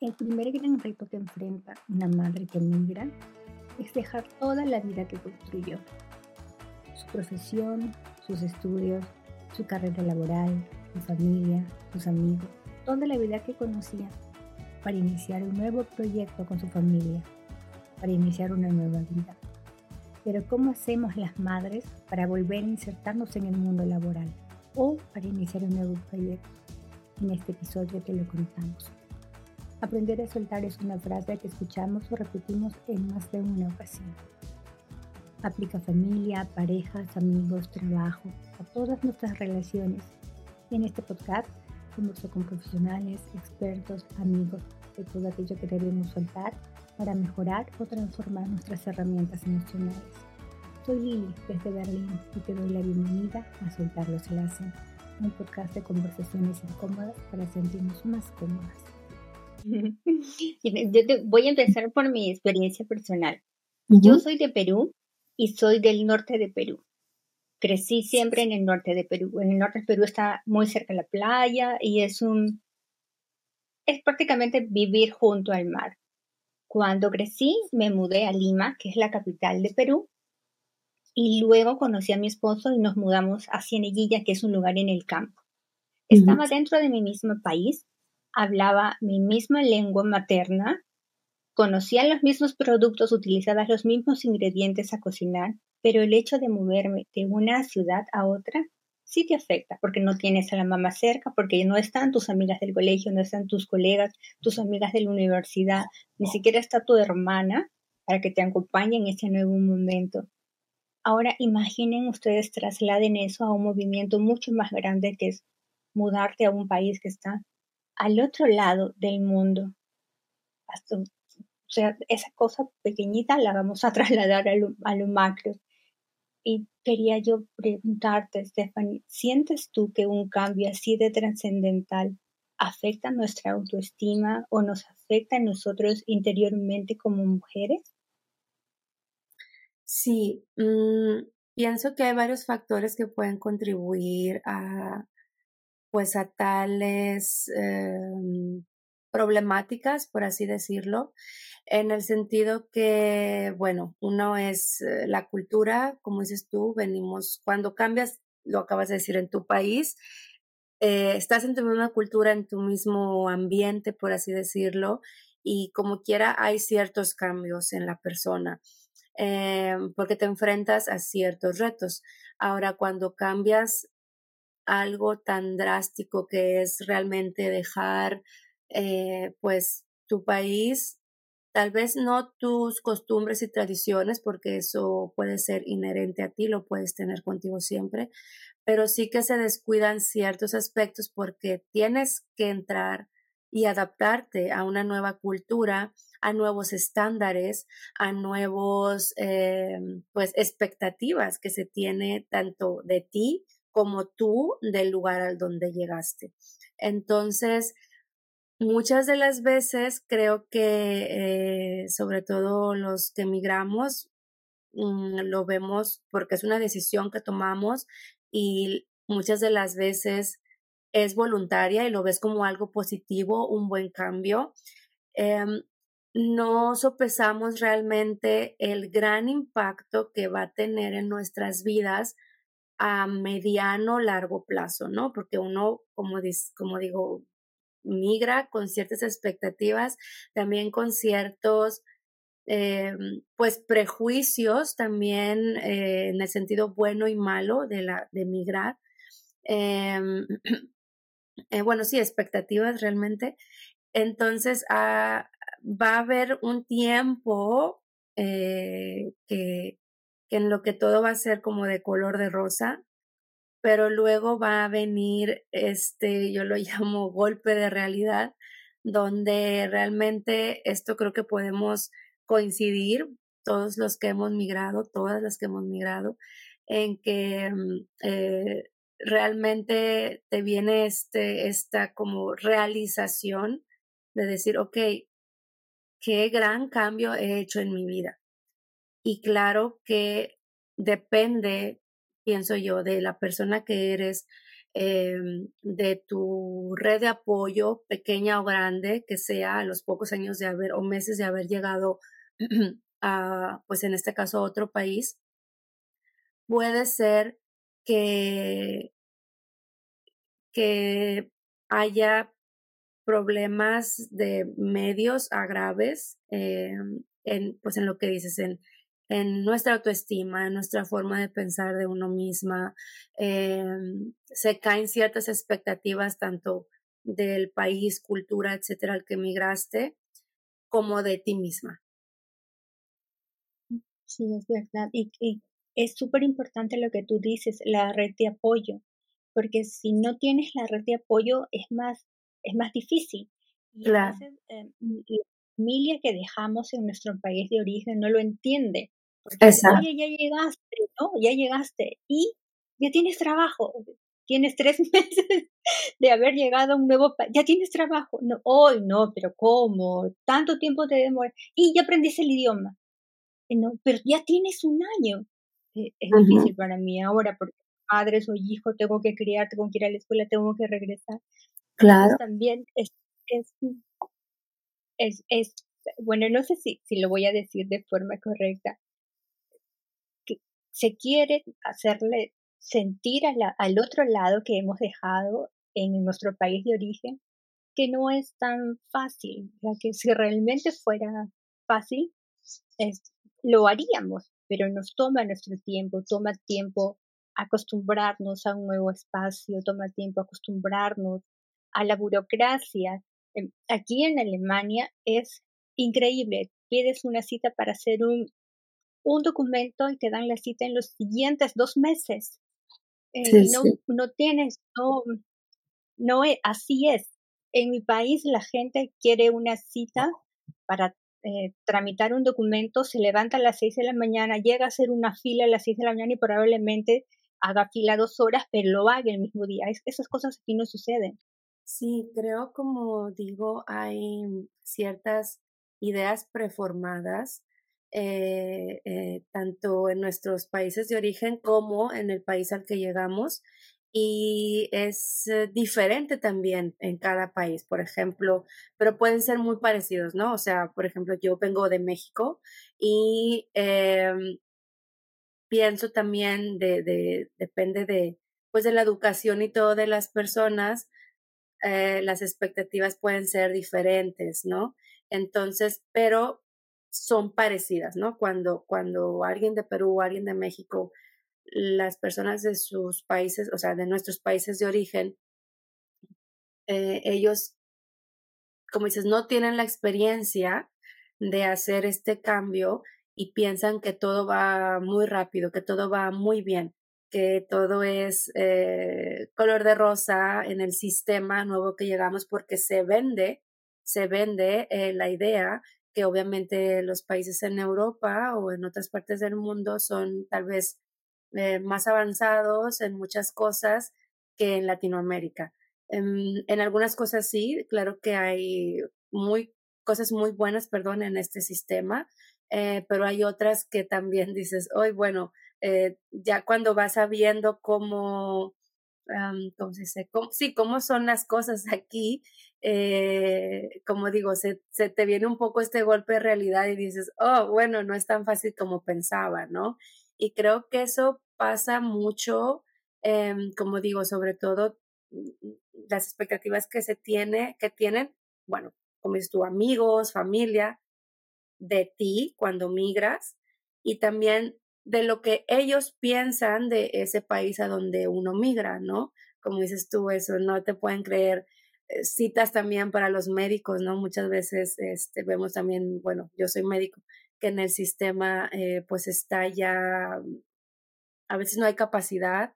El primer gran reto que enfrenta una madre que migra es dejar toda la vida que construyó. Su profesión, sus estudios, su carrera laboral, su familia, sus amigos, toda la vida que conocía para iniciar un nuevo proyecto con su familia, para iniciar una nueva vida. Pero ¿cómo hacemos las madres para volver a insertarnos en el mundo laboral o para iniciar un nuevo proyecto? En este episodio te lo contamos. Aprender a soltar es una frase que escuchamos o repetimos en más de una ocasión. Aplica familia, parejas, amigos, trabajo, a todas nuestras relaciones. En este podcast converso con profesionales, expertos, amigos de todo aquello que debemos soltar para mejorar o transformar nuestras herramientas emocionales. Soy Lili desde Berlín y te doy la bienvenida a Soltarlo se la hacen, un podcast de conversaciones incómodas para sentirnos más cómodas. Yo voy a empezar por mi experiencia personal. Yo soy de Perú y soy del norte de Perú. Crecí siempre en el norte de Perú. En el norte de Perú está muy cerca de la playa y es un es prácticamente vivir junto al mar. Cuando crecí me mudé a Lima, que es la capital de Perú, y luego conocí a mi esposo y nos mudamos a Cieneguilla, que es un lugar en el campo. Estaba dentro de mi mismo país, hablaba mi misma lengua materna, conocía los mismos productos, utilizaba los mismos ingredientes a cocinar, pero el hecho de moverme de una ciudad a otra sí te afecta, porque no tienes a la mamá cerca, porque no están tus amigas del colegio, no están tus colegas, tus amigas de la universidad, ni siquiera está tu hermana para que te acompañe en ese nuevo momento. Ahora imaginen ustedes, trasladen eso a un movimiento mucho más grande que es mudarte a un país que está al otro lado del mundo. o sea, esa cosa pequeñita la vamos a trasladar a lo, a lo macro. Y quería yo preguntarte, Stephanie, ¿sientes tú que un cambio así de trascendental afecta nuestra autoestima o nos afecta a nosotros interiormente como mujeres? Sí, mm, pienso que hay varios factores que pueden contribuir a, pues a tales em, problemáticas, por así decirlo, en el sentido que, bueno, uno es eh, la cultura, como dices tú, venimos, cuando cambias, lo acabas de decir, en tu país, eh, estás en tu misma cultura, en tu mismo ambiente, por así decirlo, y como quiera hay ciertos cambios en la persona. Em, porque te enfrentas a ciertos retos. Ahora, cuando cambias algo tan drástico que es realmente dejar eh, pues tu país, tal vez no tus costumbres y tradiciones, porque eso puede ser inherente a ti, lo puedes tener contigo siempre, pero sí que se descuidan ciertos aspectos porque tienes que entrar y adaptarte a una nueva cultura, a nuevos estándares, a nuevos, eh, pues, expectativas que se tiene tanto de ti como tú del lugar al donde llegaste. Entonces, muchas de las veces creo que, eh, sobre todo los que emigramos, mm, lo vemos porque es una decisión que tomamos y muchas de las veces es voluntaria y lo ves como algo positivo, un buen cambio. Em, no sopesamos realmente el gran impacto que va a tener en nuestras vidas a mediano, largo plazo, ¿no? Porque uno, como, como digo, migra con ciertas expectativas, también con ciertos, eh, pues, prejuicios también eh, en el sentido bueno y malo de, la, de migrar. Em, eh, bueno, sí, expectativas realmente. Entonces, ah, va a haber un tiempo que, que en lo que todo va a ser como de color de rosa, pero luego va a venir este, yo lo llamo golpe de realidad, donde realmente esto creo que podemos coincidir, todos los que hemos migrado, todas las que hemos migrado, en que mm, eh, realmente te viene este, esta como realización de decir, ok, qué gran cambio he hecho en mi vida. Y claro que depende, pienso yo, de la persona que eres, em, de tu red de apoyo, pequeña o grande, que sea a los pocos años de haber o meses de haber llegado a, pues en este caso, a otro país, puede ser que, que haya problemas de medios a graves em, en, pues en lo que dices, en, en nuestra autoestima, en nuestra forma de pensar de uno misma. Em, se caen ciertas expectativas tanto del país, cultura, etcétera, al que emigraste, como de ti misma. Sí, es verdad. Y, es súper importante lo que tú dices, la red de apoyo, porque si no tienes la red de apoyo es más, es más difícil. Y claro. Em, la familia que dejamos en nuestro país de origen no lo entiende. Exacto. Oye, ya llegaste, ¿no? Ya llegaste y ya tienes trabajo. Tienes tres meses de haber llegado a un nuevo país. Ya tienes trabajo. No, hoy no, pero ¿cómo? Tanto tiempo te demora. Y ya aprendiste el idioma. Eh, no, pero ya tienes un año. Eh, es difícil para mí ahora porque padre soy hijo, tengo que criar, tengo que ir a la escuela, tengo que regresar. Claro. también es, es, es, es, bueno, no sé si, si lo voy a decir de forma correcta, se quiere hacerle sentir al otro lado que hemos dejado en nuestro país de origen que no es tan fácil, ya que si realmente fuera fácil, lo haríamos, pero nos toma nuestro tiempo, toma tiempo acostumbrarnos a un nuevo espacio, toma tiempo acostumbrarnos a la burocracia. Em, aquí en Alemania es increíble, pides una cita para hacer un un documento y te dan la cita en los siguientes dos meses. Eh, no, no tienes, no, no es, así es. En mi país la gente quiere una cita para eh, tramitar un documento, se levanta a las seis de la mañana, llega a hacer una fila a las seis de la mañana y probablemente haga fila dos horas, pero lo haga el mismo día. Es, esas cosas aquí no suceden. Sí, creo como digo, hay ciertas ideas preformadas eh, eh, tanto en nuestros países de origen como en el país al que llegamos. Y es eh, diferente también en cada país, por ejemplo, pero pueden ser muy parecidos, ¿no? O sea, por ejemplo, yo vengo de México y em, pienso también de, de, depende de, pues de la educación y todo de las personas, las expectativas pueden ser diferentes, ¿no? Entonces, pero son parecidas, ¿no? Cuando, cuando alguien de Perú o alguien de México, las personas de sus países, o sea, de nuestros países de origen, eh, ellos, como dices, no tienen la experiencia de hacer este cambio y piensan que todo va muy rápido, que todo va muy bien, que todo es eh, color de rosa en el sistema nuevo que llegamos porque se vende, se vende eh, la idea que obviamente los países en Europa o en otras partes del mundo son tal vez eh, más avanzados en muchas cosas que en Latinoamérica. En, algunas cosas sí, claro que hay muy cosas muy buenas, perdón, en este sistema, eh, pero hay otras que también dices, hoy bueno, eh, ya cuando vas sabiendo cómo, ¿cómo se dice? sí, cómo son las cosas aquí, eh, como digo, se, se, te viene un poco este golpe de realidad y dices, oh, bueno, no es tan fácil como pensaba, ¿no? Y creo que eso pasa mucho, eh, como digo, sobre todo mm, las expectativas que se tiene, que tienen, bueno, como dices tú, amigos, familia, de ti cuando migras y también de lo que ellos piensan de ese país a donde uno migra, ¿no? Como dices tú, eso no te pueden creer citas también para los médicos, ¿no? Muchas veces este, vemos también, bueno, yo soy médico, que en el sistema eh, pues está ya, a veces no hay capacidad.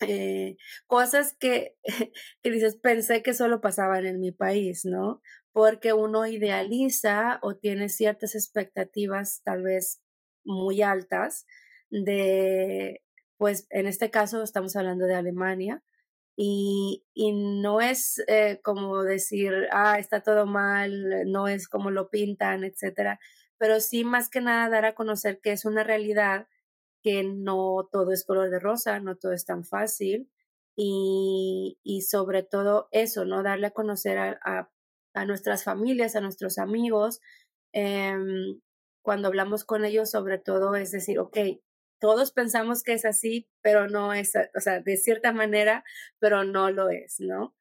Eh, cosas que, que dices, pensé que solo pasaban en mi país, ¿no? Porque uno idealiza o tiene ciertas expectativas tal vez muy altas de, pues en este caso estamos hablando de Alemania, y, no es eh, como decir, ah, está todo mal, no es como lo pintan, etcétera, pero sí más que nada dar a conocer que es una realidad que no todo es color de rosa, no todo es tan fácil y, y sobre todo eso, ¿no? Darle a conocer a, a, nuestras familias, a nuestros amigos. Em, cuando hablamos con ellos, sobre todo es decir, ok, todos pensamos que es así, pero no es, o sea, de cierta manera, pero no lo es, ¿no?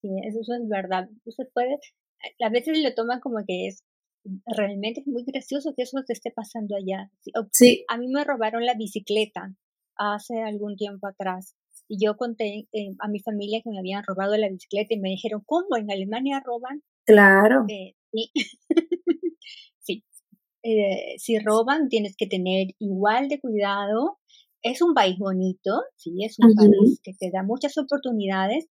Sí, eso es verdad. Usted puede, a veces lo toman como que es realmente es muy gracioso que eso te esté pasando allá. Sí. A mí me robaron la bicicleta hace algún tiempo atrás y yo conté eh, a mi familia que me habían robado la bicicleta y me dijeron, ¿cómo? ¿En Alemania roban? Claro. Eh, sí. sí. Eh, si roban, tienes que tener igual de cuidado. Es un país bonito, sí, es un país que te da muchas oportunidades,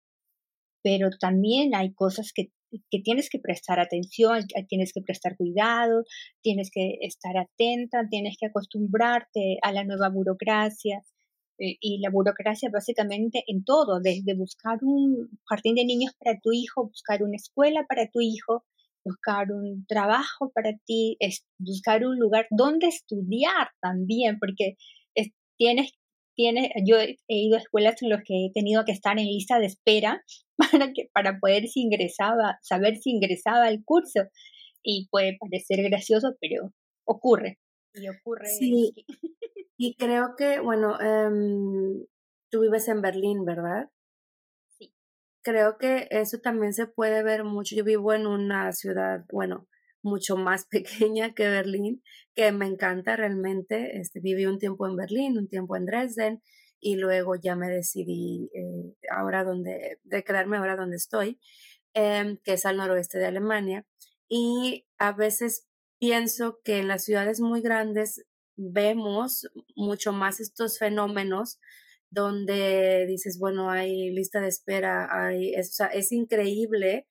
pero también hay cosas que que tienes que prestar atención, tienes que prestar cuidado, tienes que estar atenta, tienes que acostumbrarte a la nueva burocracia. Eh, y la burocracia básicamente en todo, desde buscar un jardín de niños para tu hijo, buscar una escuela para tu hijo, buscar un trabajo para ti, es buscar un lugar donde estudiar también, porque tienes tiene, yo he ido a escuelas en las que he tenido que estar en lista de espera para, que, para poder si ingresaba, saber si ingresaba al curso. Y puede parecer gracioso, pero ocurre. Y ocurre. Sí. y creo que, bueno, em, tú vives en Berlín, ¿verdad? Creo que eso también se puede ver mucho. Yo vivo en una ciudad, bueno, mucho más pequeña que Berlín, que me encanta realmente. Este, viví un tiempo en Berlín, un tiempo en Dresden y luego ya me decidí eh, ahora donde, de quedarme ahora donde estoy, em, que es al noroeste de Alemania. Y a veces pienso que en las ciudades muy grandes vemos mucho más estos fenómenos donde dices, bueno, hay lista de espera, hay, es, o sea, es increíble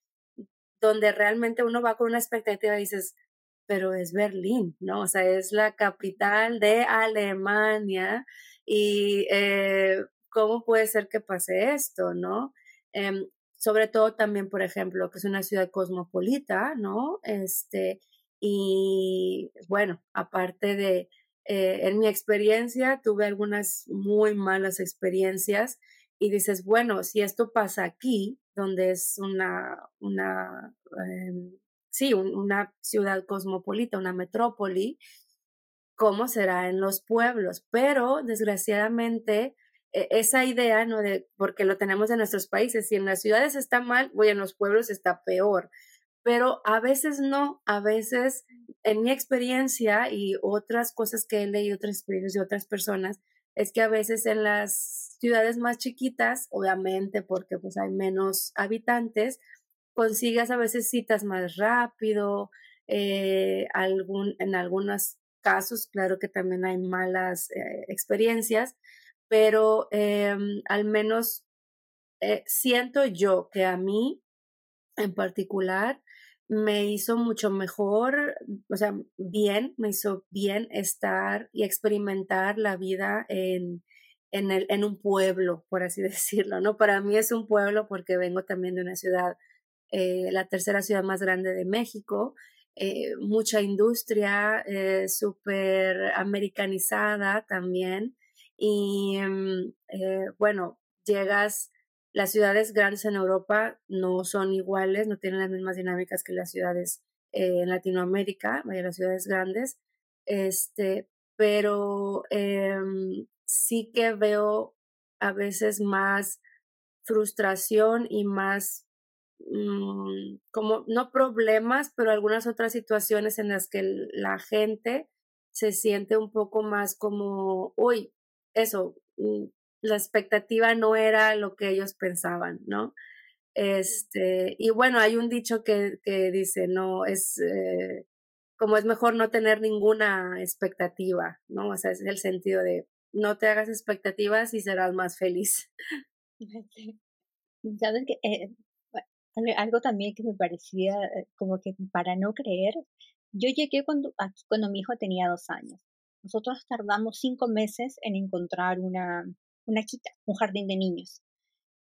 donde realmente uno va con una expectativa y dices, pero es Berlín, ¿no? O sea, es la capital de Alemania y eh, cómo puede ser que pase esto, ¿no? Em, sobre todo también, por ejemplo, que es una ciudad cosmopolita, ¿no? Este, y bueno, aparte de, eh, en mi experiencia, tuve algunas muy malas experiencias y dices, bueno, si esto pasa aquí, donde es una, una em, sí, una ciudad cosmopolita, una metrópoli, ¿cómo será en los pueblos? Pero desgraciadamente e, esa idea, ¿no? De, porque lo tenemos en nuestros países, si en las ciudades está mal, voy en los pueblos está peor. Pero a veces no, a veces en mi experiencia y otras cosas que he leído, otras experiencias de otras personas, es que a veces en las ciudades más chiquitas, obviamente porque pues hay menos habitantes, consigas a veces citas más rápido, eh, algún, en algunos casos, claro que también hay malas eh, experiencias, pero em, al menos eh, siento yo que a mí en particular me hizo mucho mejor, o sea, bien, me hizo bien estar y experimentar la vida en, en, el, en un pueblo, por así decirlo, ¿no? Para mí es un pueblo porque vengo también de una ciudad, eh, la tercera ciudad más grande de México, eh, mucha industria, eh, súper americanizada también. Y mm, bueno, llegas, las ciudades grandes en Europa no son iguales, no tienen las mismas dinámicas que las ciudades en Latinoamérica, las ciudades grandes, este, pero em, sí que veo a veces más frustración y más mm, como no problemas, pero algunas otras situaciones en las que la gente se siente un poco más como, uy, eso, mm, la expectativa no era lo que ellos pensaban, ¿no? Este, y bueno, hay un dicho que, que dice, no, es eh, como es mejor no tener ninguna expectativa, ¿no? O sea, es el sentido de no te hagas expectativas y serás más feliz. Sabes que eh, algo también que me parecía eh, como que para no creer, yo llegué cuando, cuando mi hijo tenía dos años. Nosotros tardamos cinco meses en encontrar una, una quita, un jardín de niños.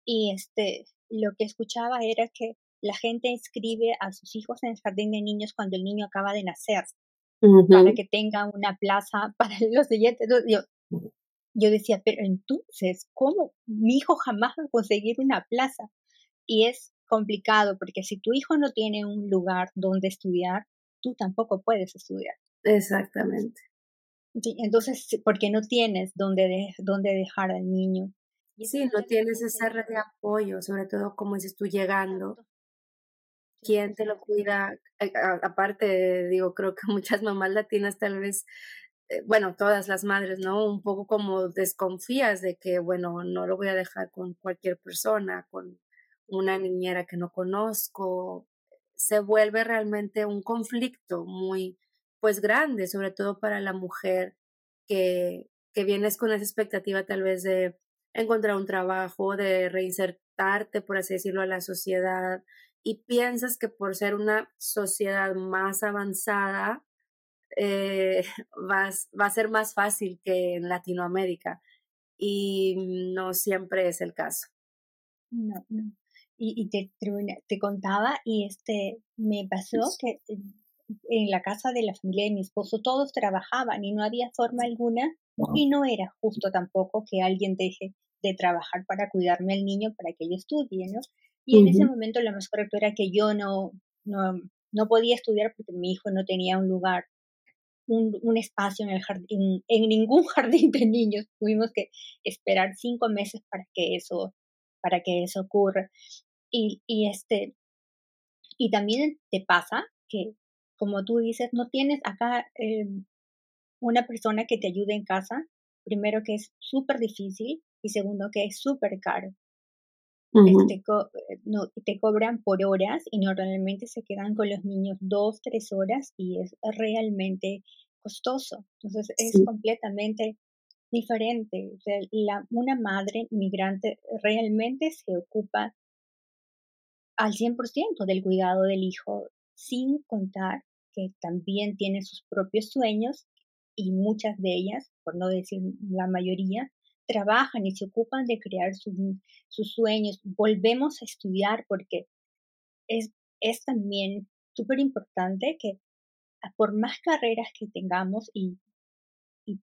Y este, lo que escuchaba era que la gente inscribe a sus hijos en el jardín de niños cuando el niño acaba de nacer, para que tenga una plaza para los siguientes. Yo, yo decía, pero entonces, ¿cómo? Mi hijo jamás va a conseguir una plaza. Y es complicado porque si tu hijo no tiene un lugar donde estudiar, tú tampoco puedes estudiar. Exactamente. Entonces, porque no tienes donde, donde dejar al niño. sí, no tienes esa red de apoyo, sobre todo como dices tú llegando. ¿Quién te lo cuida? Aparte, digo, creo que muchas mamás latinas tal vez eh, bueno, todas las madres, ¿no? Un poco como desconfías de que, bueno, no lo voy a dejar con cualquier persona, con una niñera que no conozco. Se vuelve realmente un conflicto muy, pues grande, sobre todo para la mujer que, que vienes con esa expectativa tal vez de encontrar un trabajo, de reinsertarte, por así decirlo, a la sociedad y piensas que por ser una sociedad más avanzada, eh, va, va a ser más fácil que en Latinoamérica y no siempre es el caso. No, no. Y, y te, te contaba y este me pasó que en la casa de la familia de mi esposo todos trabajaban y no había forma alguna y no era justo tampoco que alguien deje de trabajar para cuidarme al niño para que yo estudie, ¿no? Y en ese momento lo más correcto era que yo no, no, no podía estudiar porque mi hijo no tenía un lugar un, espacio en el jardín, en ningún jardín de niños. Tuvimos que esperar cinco meses para que eso, para que eso ocurra. Y, y este, y también te pasa que, como tú dices, no tienes acá em, una persona que te ayude en casa. Primero que es súper difícil y segundo que es súper caro. Este, eh, no, te cobran por horas y normalmente se quedan con los niños dos, tres horas y es realmente costoso. Entonces es completamente diferente. la, una madre migrante realmente se ocupa al 100% del cuidado del hijo, sin contar que también tiene sus propios sueños y muchas de ellas, por no decir la mayoría, trabajan y se ocupan de crear sus sueños. Volvemos a estudiar porque es, también súper importante que por más carreras que tengamos y,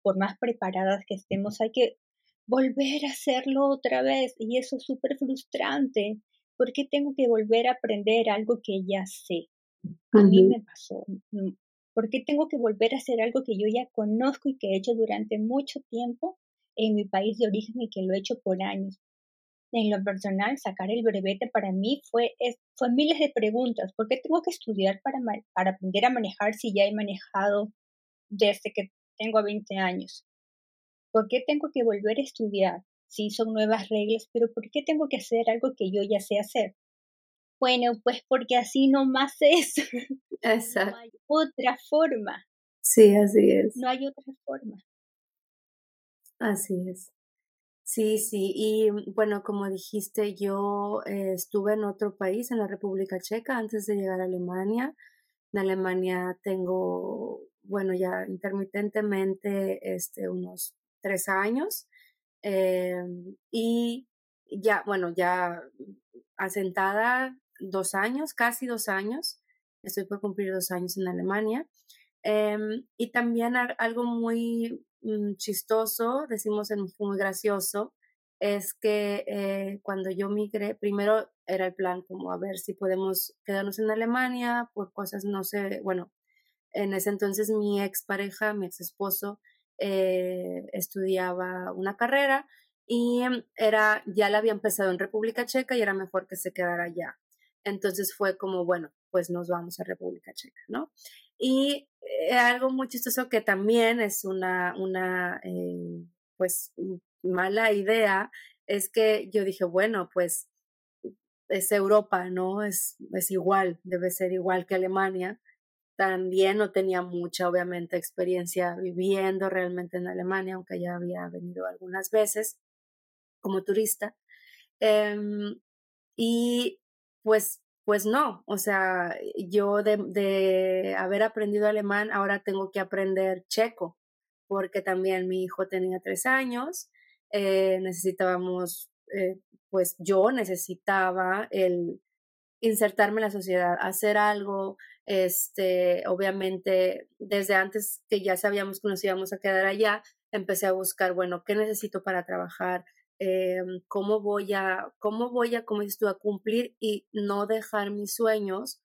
por más preparadas que estemos, hay que volver a hacerlo otra vez y eso es súper frustrante. ¿Por qué tengo que volver a aprender algo que ya sé? A mí me pasó. Mm, ¿Por qué tengo que volver a hacer algo que yo ya conozco y que he hecho durante mucho tiempo en mi país de origen y que lo he hecho por años. En lo personal, sacar el brevete para mí fue, fue miles de preguntas. ¿Por qué tengo que estudiar para, para aprender a manejar si ya he manejado desde que tengo 20 años? ¿Por qué tengo que volver a estudiar? Sí, son nuevas reglas, pero ¿por qué tengo que hacer algo que yo ya sé hacer? Bueno, pues porque así nomás es. Exacto. No hay otra forma. Sí, así es. No hay otra forma. Así es. Sí, sí, y bueno, como dijiste, yo eh, estuve en otro país, en la República Checa, antes de llegar a Alemania. En Alemania tengo, bueno, ya intermitentemente, este, unos tres años. Em, y ya, bueno, ya asentada dos años, casi dos años. Estoy por cumplir dos años en Alemania. Em, y también algo muy Mm, chistoso, decimos en, muy gracioso, es que eh, cuando yo migré, primero era el plan como a ver si podemos quedarnos en Alemania por cosas, no sé, bueno, en ese entonces mi expareja, mi ex esposo, eh, estudiaba una carrera y era, ya la había empezado en República Checa y era mejor que se quedara allá. Entonces fue como, bueno, pues nos vamos a República Checa, ¿no? Y eh, algo muy chistoso que también es una, una eh, pues, mala idea, es que yo dije, bueno, pues es Europa, ¿no? Es, es igual, debe ser igual que Alemania. También no tenía mucha, obviamente, experiencia viviendo realmente en Alemania, aunque ya había venido algunas veces como turista. Em, y pues pues no, o sea, yo de, haber aprendido alemán, ahora tengo que aprender checo, porque también mi hijo tenía tres años, eh, necesitábamos, eh, pues yo necesitaba el insertarme en la sociedad, hacer algo, este, obviamente, desde antes que ya sabíamos que nos íbamos a quedar allá, empecé a buscar, bueno, ¿qué necesito para trabajar? Em, ¿Cómo voy a, cómo voy a, como dices a cumplir y no dejar mis sueños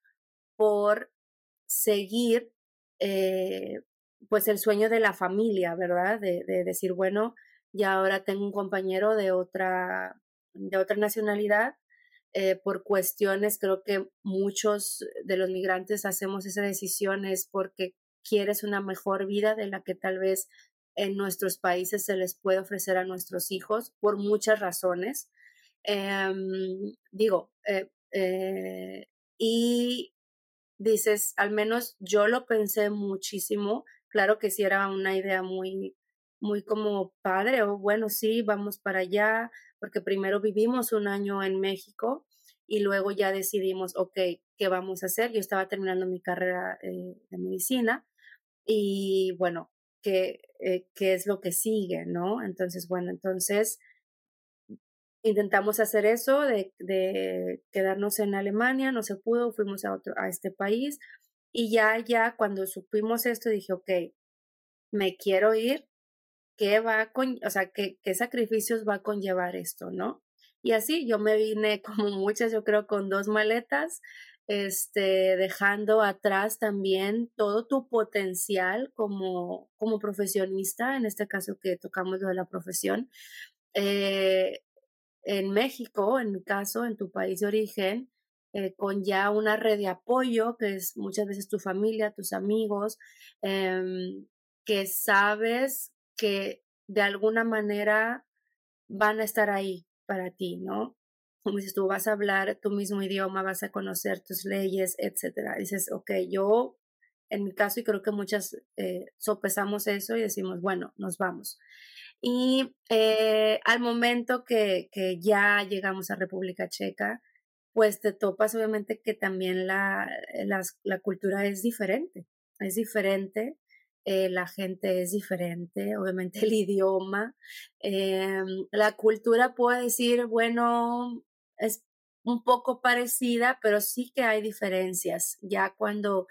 por seguir, eh, pues el sueño de la familia, ¿verdad? De, de decir, bueno, ya ahora tengo un compañero de otra, de otra nacionalidad eh, por cuestiones, creo que muchos de los migrantes hacemos esa decisión es porque quieres una mejor vida de la que tal vez en nuestros países se les puede ofrecer a nuestros hijos por muchas razones. Em, digo, eh, eh, y dices, al menos yo lo pensé muchísimo, claro que sí era una idea muy, muy como padre, o bueno, sí, vamos para allá, porque primero vivimos un año en México y luego ya decidimos, ok, ¿qué vamos a hacer? Yo estaba terminando mi carrera eh, de medicina y bueno, ¿qué, eh, ¿qué es lo que sigue? ¿No? Entonces, bueno, entonces intentamos hacer eso de, de, quedarnos en Alemania, no se pudo, fuimos a, otro, a este país y ya, ya cuando supimos esto dije, ok, me quiero ir, ¿qué va con, o sea, qué, qué sacrificios va a conllevar esto, ¿no? Y así yo me vine como muchas, yo creo, con dos maletas, este, dejando atrás también todo tu potencial como, como profesionista, en este caso que tocamos lo de la profesión. Eh, en México, en mi caso, en tu país de origen, eh, con ya una red de apoyo, que es muchas veces tu familia, tus amigos, em, que sabes que de alguna manera van a estar ahí para ti, ¿no? Dices, tú vas a hablar tu mismo idioma, vas a conocer tus leyes, etcétera. Dices, ok, yo, en mi caso, y creo que muchas eh, sopesamos eso y decimos, bueno, nos vamos. Y eh, al momento que, que ya llegamos a República Checa, pues te topas obviamente que también la, la, la cultura es diferente, es diferente eh, la gente es diferente, obviamente el idioma, eh, la cultura puedo decir, bueno, es un poco parecida, pero sí que hay diferencias. Ya cuando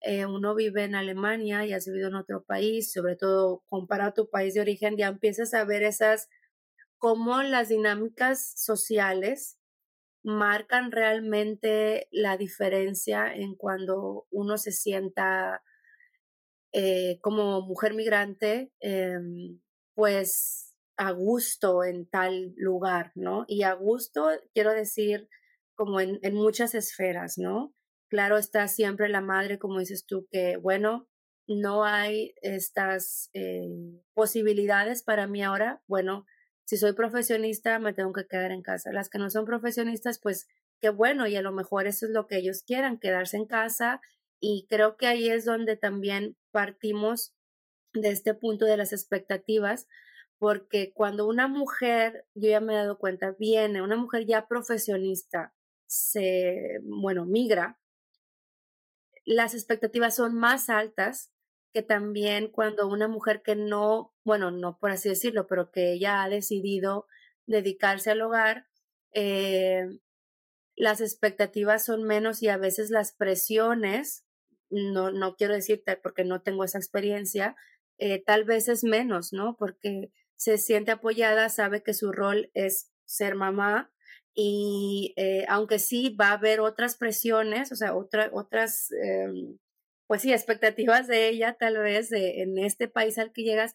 eh, uno vive en Alemania y has vivido en otro país, sobre todo comparado a tu país de origen, ya empiezas a ver esas, cómo las dinámicas sociales marcan realmente la diferencia en cuando uno se sienta eh, como mujer migrante, em, pues a gusto en tal lugar, ¿no? Y a gusto, quiero decir, como en, muchas esferas, ¿no? Claro está siempre la madre, como dices tú, que, bueno, no hay estas eh, posibilidades para mí ahora. Bueno, si soy profesionista, me tengo que quedar en casa. Las que no son profesionistas, pues qué bueno, y a lo mejor eso es lo que ellos quieran, quedarse en casa y creo que ahí es donde también partimos de este punto de las expectativas, porque cuando una mujer, yo ya me he dado cuenta, viene, una mujer ya profesionista, se, bueno, migra, las expectativas son más altas que también cuando una mujer que no, bueno, no por así decirlo, pero que ya ha decidido dedicarse al hogar, eh, las expectativas son menos y a veces las presiones no, no quiero decirte porque no tengo esa experiencia, eh, tal vez es menos, ¿no? Porque se siente apoyada, sabe que su rol es ser mamá y eh, aunque sí va a haber otras presiones, o sea, otra, otras, em, pues sí, expectativas de ella, tal vez de, en este país al que llegas,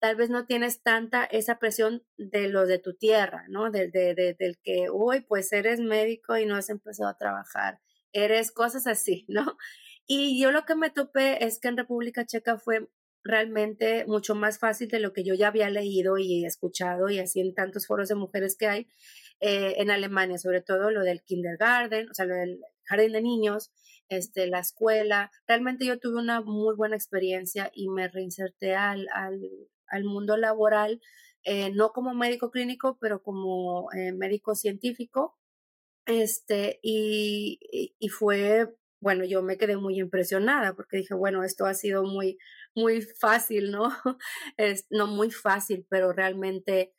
tal vez no tienes tanta esa presión de los de tu tierra, ¿no? Del, de, del que, uy, pues eres médico y no has empezado a trabajar, eres cosas así, ¿no? Y yo lo que me topé es que en República Checa fue realmente mucho más fácil de lo que yo ya había leído y escuchado y así en tantos foros de mujeres que hay eh, en Alemania, sobre todo lo del kindergarten, o sea, lo del jardín de niños, este, la escuela. Realmente yo tuve una muy buena experiencia y me reinserté al, al, al mundo laboral, eh, no como médico clínico, pero como eh, médico científico. Este, y, y fue bueno, yo me quedé muy impresionada porque dije, bueno, esto ha sido muy, muy fácil, ¿no? No muy fácil, pero realmente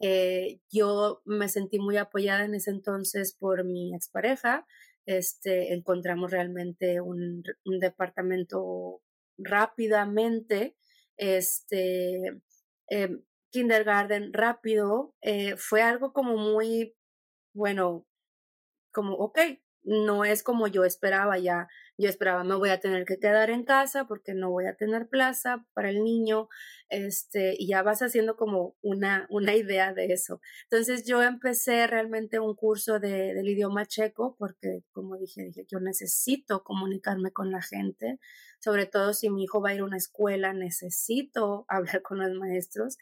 eh, yo me sentí muy apoyada en ese entonces por mi expareja. Este, encontramos realmente un, departamento rápidamente. Este, eh, kindergarten rápido, eh, fue algo como muy, bueno, como, ok, no es como yo esperaba ya. Yo esperaba, me voy a tener que quedar en casa porque no voy a tener plaza para el niño, este, y ya vas haciendo como una, una idea de eso. Entonces yo empecé realmente un curso de, del idioma checo porque, como dije, dije, yo necesito comunicarme con la gente, sobre todo si mi hijo va a ir a una escuela, necesito hablar con los maestros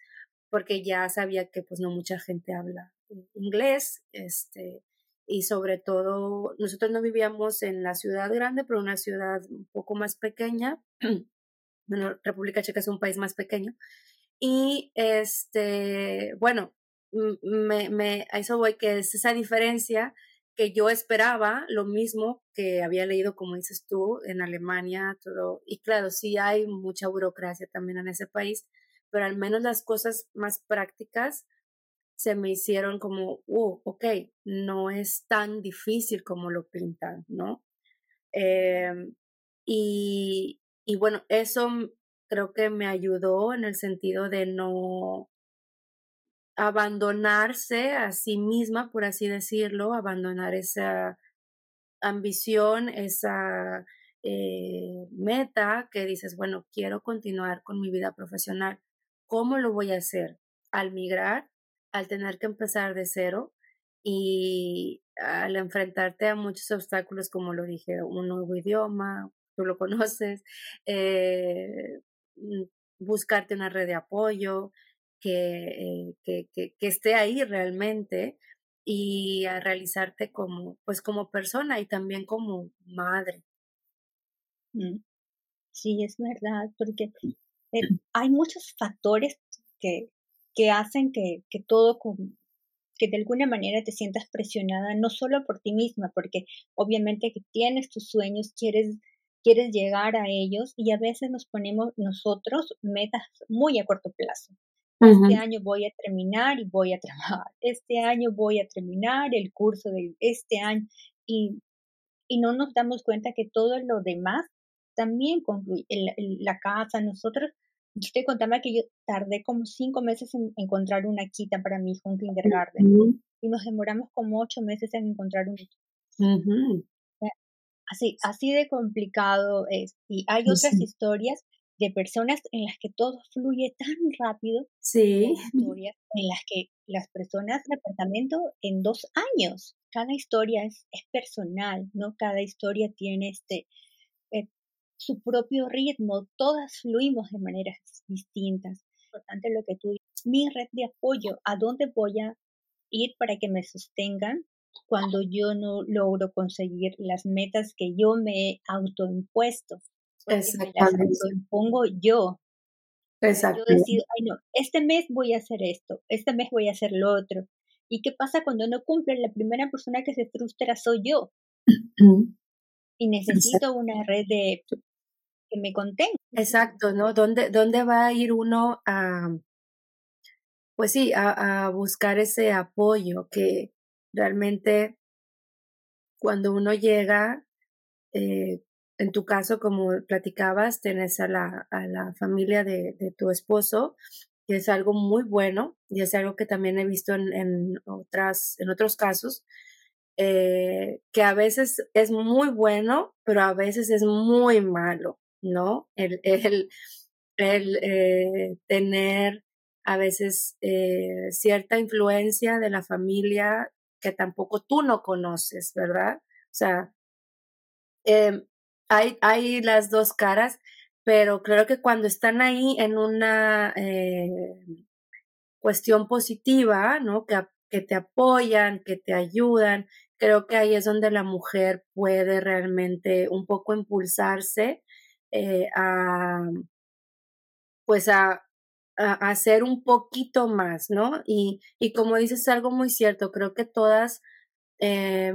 porque ya sabía que pues no mucha gente habla inglés, este, y sobre todo nosotros no vivíamos en la ciudad grande, pero una ciudad un poco más pequeña. bueno, República Checa es un país más pequeño. Y este, bueno, me, me, a eso voy, que es esa diferencia que yo esperaba, lo mismo que había leído, como dices tú, en Alemania, todo. Y claro, sí hay mucha burocracia también en ese país, pero al menos las cosas más prácticas se me hicieron como, uh, ok, no es tan difícil como lo pintan, ¿no? Em, y, y bueno, eso creo que me ayudó en el sentido de no abandonarse a sí misma, por así decirlo, abandonar esa ambición, esa eh, meta que dices, bueno, quiero continuar con mi vida profesional. ¿Cómo lo voy a hacer? Al migrar, al tener que empezar de cero y al enfrentarte a muchos obstáculos, como lo dije, un nuevo idioma, tú lo conoces, eh, mm, buscarte una red de apoyo que, eh, que, que, esté ahí realmente y a realizarte como, pues como persona y también como madre. Mm. Sí, es verdad, porque eh, hay muchos factores que, que hacen que, que todo, con, que de alguna manera te sientas presionada, no solo por ti misma, porque obviamente que tienes tus sueños, quieres, quieres llegar a ellos y a veces nos ponemos nosotros metas muy a corto plazo. Este año voy a terminar y voy a trabajar. Este año voy a terminar el curso de este año y, y no nos damos cuenta que todo lo demás también concluye. la casa, nosotros yo te contaba que yo tardé como cinco meses en encontrar una quita para mi hijo en kindergarten y nos demoramos como ocho meses en encontrar un Así, así de complicado es. Y hay otras historias de personas en las que todo fluye tan rápido. Sí. Historias en las que las personas departamento en dos años. Cada historia es, es personal, ¿no? Cada historia tiene este, su propio ritmo, todas fluimos de maneras distintas. Importante lo que tú dices, mi red de apoyo, ¿a dónde voy a ir para que me sostengan cuando yo no logro conseguir las metas que yo me he autoimpuesto? Exactamente. las autoimpongo yo. Exacto. Yo decido, ay no, este mes voy a hacer esto, este mes voy a hacer lo otro. ¿Y qué pasa cuando no cumple? La primera persona que se frustra soy yo. Y necesito una red de me conté. Exacto, ¿no? ¿Dónde, ¿Dónde va a ir uno a, pues sí, a, buscar ese apoyo que realmente cuando uno llega, eh, en tu caso, como platicabas, tenés a la, a la familia de, de, tu esposo, que es algo muy bueno y es algo que también he visto en, en otras, en otros casos, eh, que a veces es muy bueno, pero a veces es muy malo. ¿no? El, el, el eh, tener a veces eh, cierta influencia de la familia que tampoco tú no conoces, ¿verdad? O sea, em, hay, hay las dos caras, pero creo que cuando están ahí en una cuestión positiva, ¿no? Que, que te apoyan, que te ayudan, creo que ahí es donde la mujer puede realmente un poco impulsarse eh, a, pues a, hacer un poquito más, ¿no? Y, y como dices, es algo muy cierto, creo que todas, eh,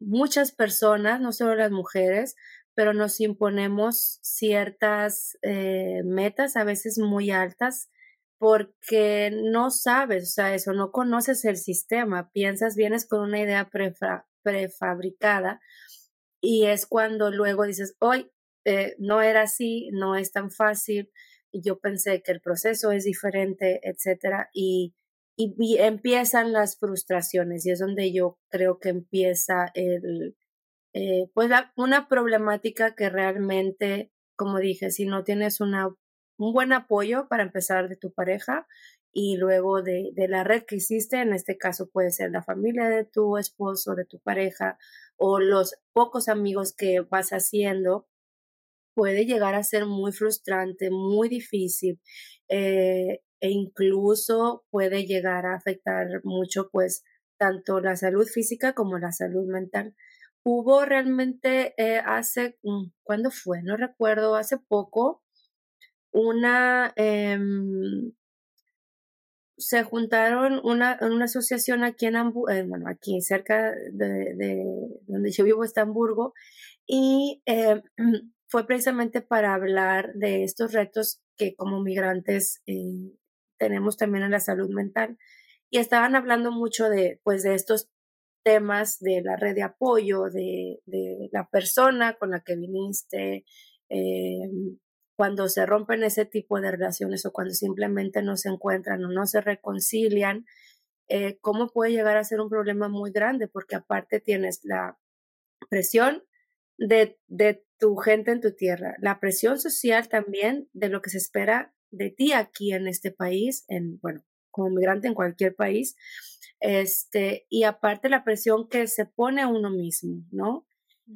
muchas personas, no solo las mujeres, pero nos imponemos ciertas eh, metas, a veces muy altas, porque no sabes, o sea, eso, no conoces el sistema, piensas, vienes con una idea prefabricada y es cuando luego dices, hoy eh, no era así, no es tan fácil, yo pensé que el proceso es diferente, etcétera, y, y, empiezan las frustraciones y es donde yo creo que empieza el, eh, pues una problemática que realmente, como dije, si no tienes una, un buen apoyo para empezar de tu pareja y luego de, la red que hiciste, en este caso puede ser la familia de tu esposo, de tu pareja o los pocos amigos que vas haciendo, puede llegar a ser muy frustrante, muy difícil eh, e incluso puede llegar a afectar mucho pues tanto la salud física como la salud mental. Hubo realmente eh, hace, mm, ¿cuándo fue? No recuerdo, hace poco, una, em, se juntaron una, una asociación aquí en Hamburgo, eh, bueno, aquí cerca de, de, donde yo vivo, está Hamburgo, y eh, fue precisamente para hablar de estos retos que como migrantes eh, tenemos también en la salud mental. Y estaban hablando mucho de, pues, de estos temas de la red de apoyo, de, de la persona con la que viniste, eh, cuando se rompen ese tipo de relaciones o cuando simplemente no se encuentran o no se reconcilian, eh, cómo puede llegar a ser un problema muy grande, porque aparte tienes la presión de, de tu gente en tu tierra, la presión social también de lo que se espera de ti aquí en este país, en, bueno, como migrante en cualquier país, este, y aparte la presión que se pone a uno mismo, ¿no?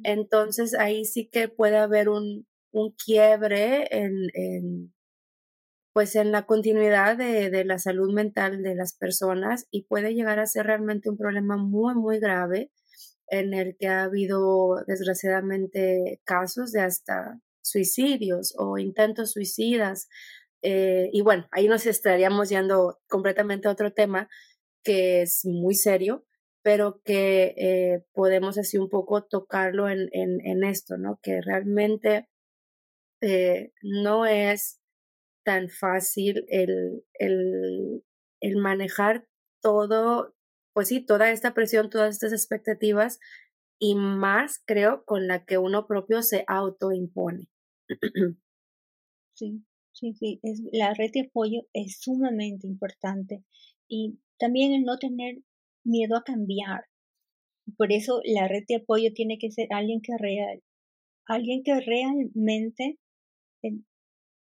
Entonces ahí sí que puede haber un, un quiebre en, en, pues en la continuidad de, de, la salud mental de las personas y puede llegar a ser realmente un problema muy, muy grave en el que ha habido desgraciadamente casos de hasta suicidios o intentos suicidas. Eh, y bueno, ahí nos estaríamos yendo completamente a otro tema que es muy serio, pero que eh, podemos así un poco tocarlo en, en, en esto, ¿no? Que realmente eh, no es tan fácil el, el, manejar todo pues sí, toda esta presión, todas estas expectativas y más, creo, con la que uno propio se autoimpone. Sí, sí, sí, es, la red de apoyo es sumamente importante y también el no tener miedo a cambiar. Por eso la red de apoyo tiene que ser alguien que real, alguien que realmente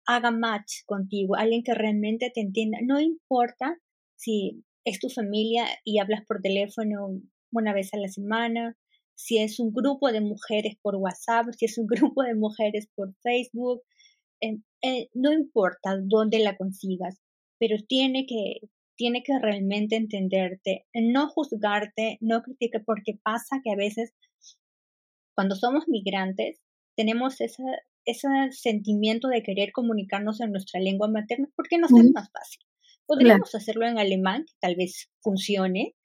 haga match contigo, alguien que realmente te entienda. No importa si es tu familia y hablas por teléfono una vez a la semana, si es un grupo de mujeres por WhatsApp, si es un grupo de mujeres por Facebook, eh, eh, no importa dónde la consigas, pero tiene que, tiene que realmente entenderte, no juzgarte, no criticar, porque pasa que a veces cuando somos migrantes tenemos esa, ese sentimiento de querer comunicarnos en nuestra lengua materna porque nos es más fácil. Podríamos hacerlo en alemán, que tal vez funcione,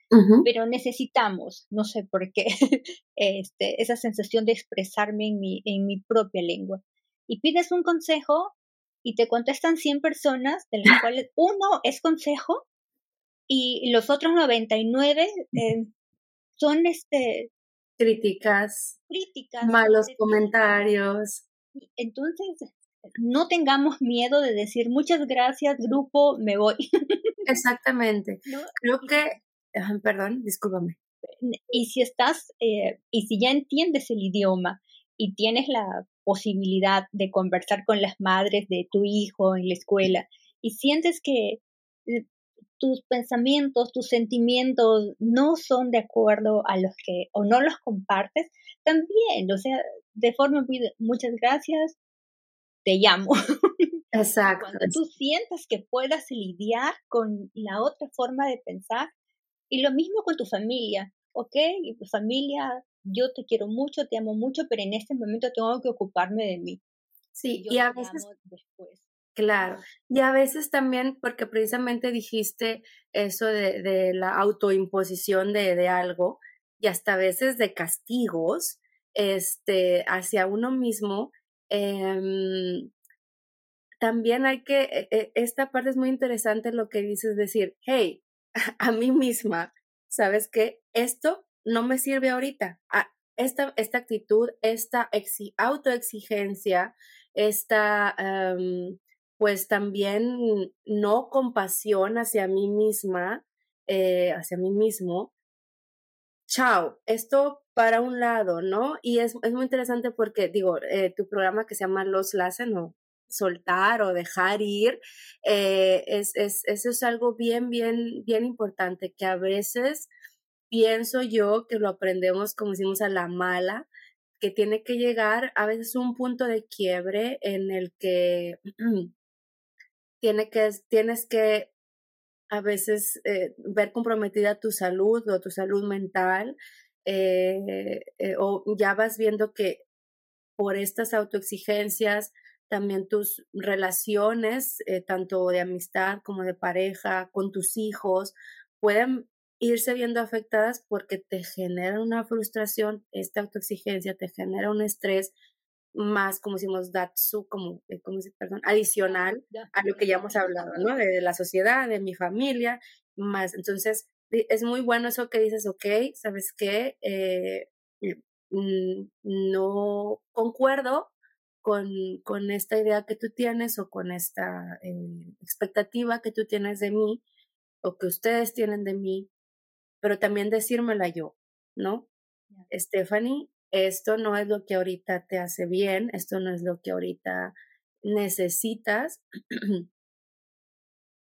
pero necesitamos, no sé por qué, este, esa sensación de expresarme en mi, en mi propia lengua. Y pides un consejo y te contestan 100 personas, de las cuales uno es consejo y los otros 99 eh, son este críticas, críticas malos comentarios. Entonces, no tengamos miedo de decir muchas gracias, grupo, me voy. Exactamente. Creo que, perdón, discúlpame. Y si estás, eh, y si ya entiendes el idioma y tienes la posibilidad de conversar con las madres de tu hijo en la escuela y sientes que eh, tus pensamientos, tus sentimientos no son de acuerdo a los que, o no los compartes, también, o sea, de forma muy, muchas gracias, te llamo. Exacto. Cuando tú sientas que puedas lidiar con la otra forma de pensar y lo mismo con tu familia, ¿ok? Familia, yo te quiero mucho, te amo mucho, pero en este momento tengo que ocuparme de mí. Sí, y, a veces después. Claro, y a veces también porque precisamente dijiste eso de, de la autoimposición de, de, algo y hasta a veces de castigos este, hacia uno mismo Em, también hay que, e, e, esta parte es muy interesante lo que dices, decir, hey, a mí misma, ¿sabes qué? Esto no me sirve ahorita. Ah, esta, esta actitud, esta autoexigencia, esta, em, pues también no compasión hacia mí misma, eh, hacia mí mismo, chao, esto para un lado, ¿no? Y es, es muy interesante porque, digo, eh, tu programa que se llama Los Lassen o soltar o dejar ir, eh, es, es, eso es algo bien, bien, bien importante, que a veces pienso yo que lo aprendemos, como decimos, a la mala, que tiene que llegar a veces un punto de quiebre en el que, tiene que tienes que a veces eh, ver comprometida tu salud o tu salud mental, eh, eh, o ya vas viendo que por estas autoexigencias, también tus relaciones, tanto de amistad como de pareja, con tus hijos, pueden irse viendo afectadas porque te genera una frustración, esta autoexigencia te genera un estrés más, como decimos, datsu, como, eh, como perdón, adicional a lo que ya hemos hablado, ¿no? De, la sociedad, de mi familia, más. Entonces, es muy bueno eso que dices, ok, ¿sabes qué? Eh, mm, no concuerdo con, con, esta idea que tú tienes o con esta eh, expectativa que tú tienes de mí o que ustedes tienen de mí, pero también decírmela yo, ¿no? Stephanie, esto no es lo que ahorita te hace bien, esto no es lo que ahorita necesitas,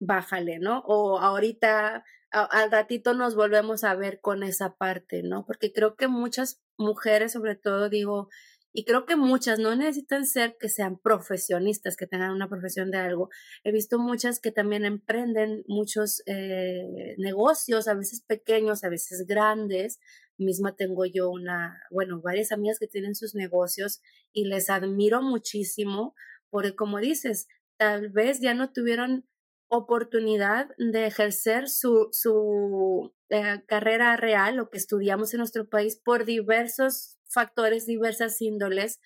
bájale, ¿no? O ahorita, al ratito nos volvemos a ver con esa parte, ¿no? Porque creo que muchas mujeres, sobre todo, digo, y creo que muchas no necesitan ser que sean profesionistas, que tengan una profesión de algo. He visto muchas que también emprenden muchos eh, negocios, a veces pequeños, a veces grandes, misma tengo yo una, bueno, varias amigas que tienen sus negocios y les admiro muchísimo porque como dices, tal vez ya no tuvieron oportunidad de ejercer su, su eh, carrera real, lo que estudiamos en nuestro país, por diversos factores, diversas índoles.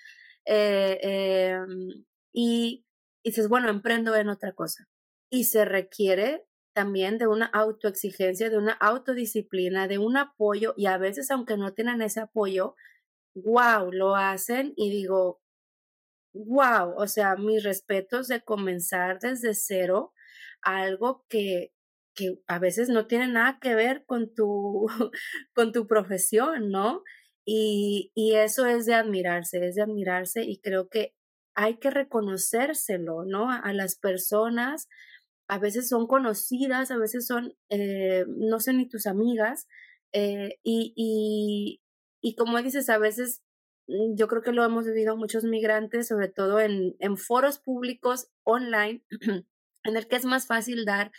Eh, em, y, y dices, bueno, emprendo en otra cosa. Y se requiere también de una autoexigencia, de una autodisciplina, de un apoyo y a veces aunque no tengan ese apoyo, wow, lo hacen y digo, wow, o sea, mis respetos de comenzar desde cero algo que, que a veces no tiene nada que ver con tu, con tu profesión, ¿no? Y, y eso es de admirarse, es de admirarse y creo que hay que reconocérselo, ¿no? A las personas, a veces son conocidas, a veces son, eh, no sé, ni tus amigas, eh, y, y, y, como dices, a veces mm, yo creo que lo hemos vivido muchos migrantes, sobre todo en, en foros públicos online, en el que es más fácil dar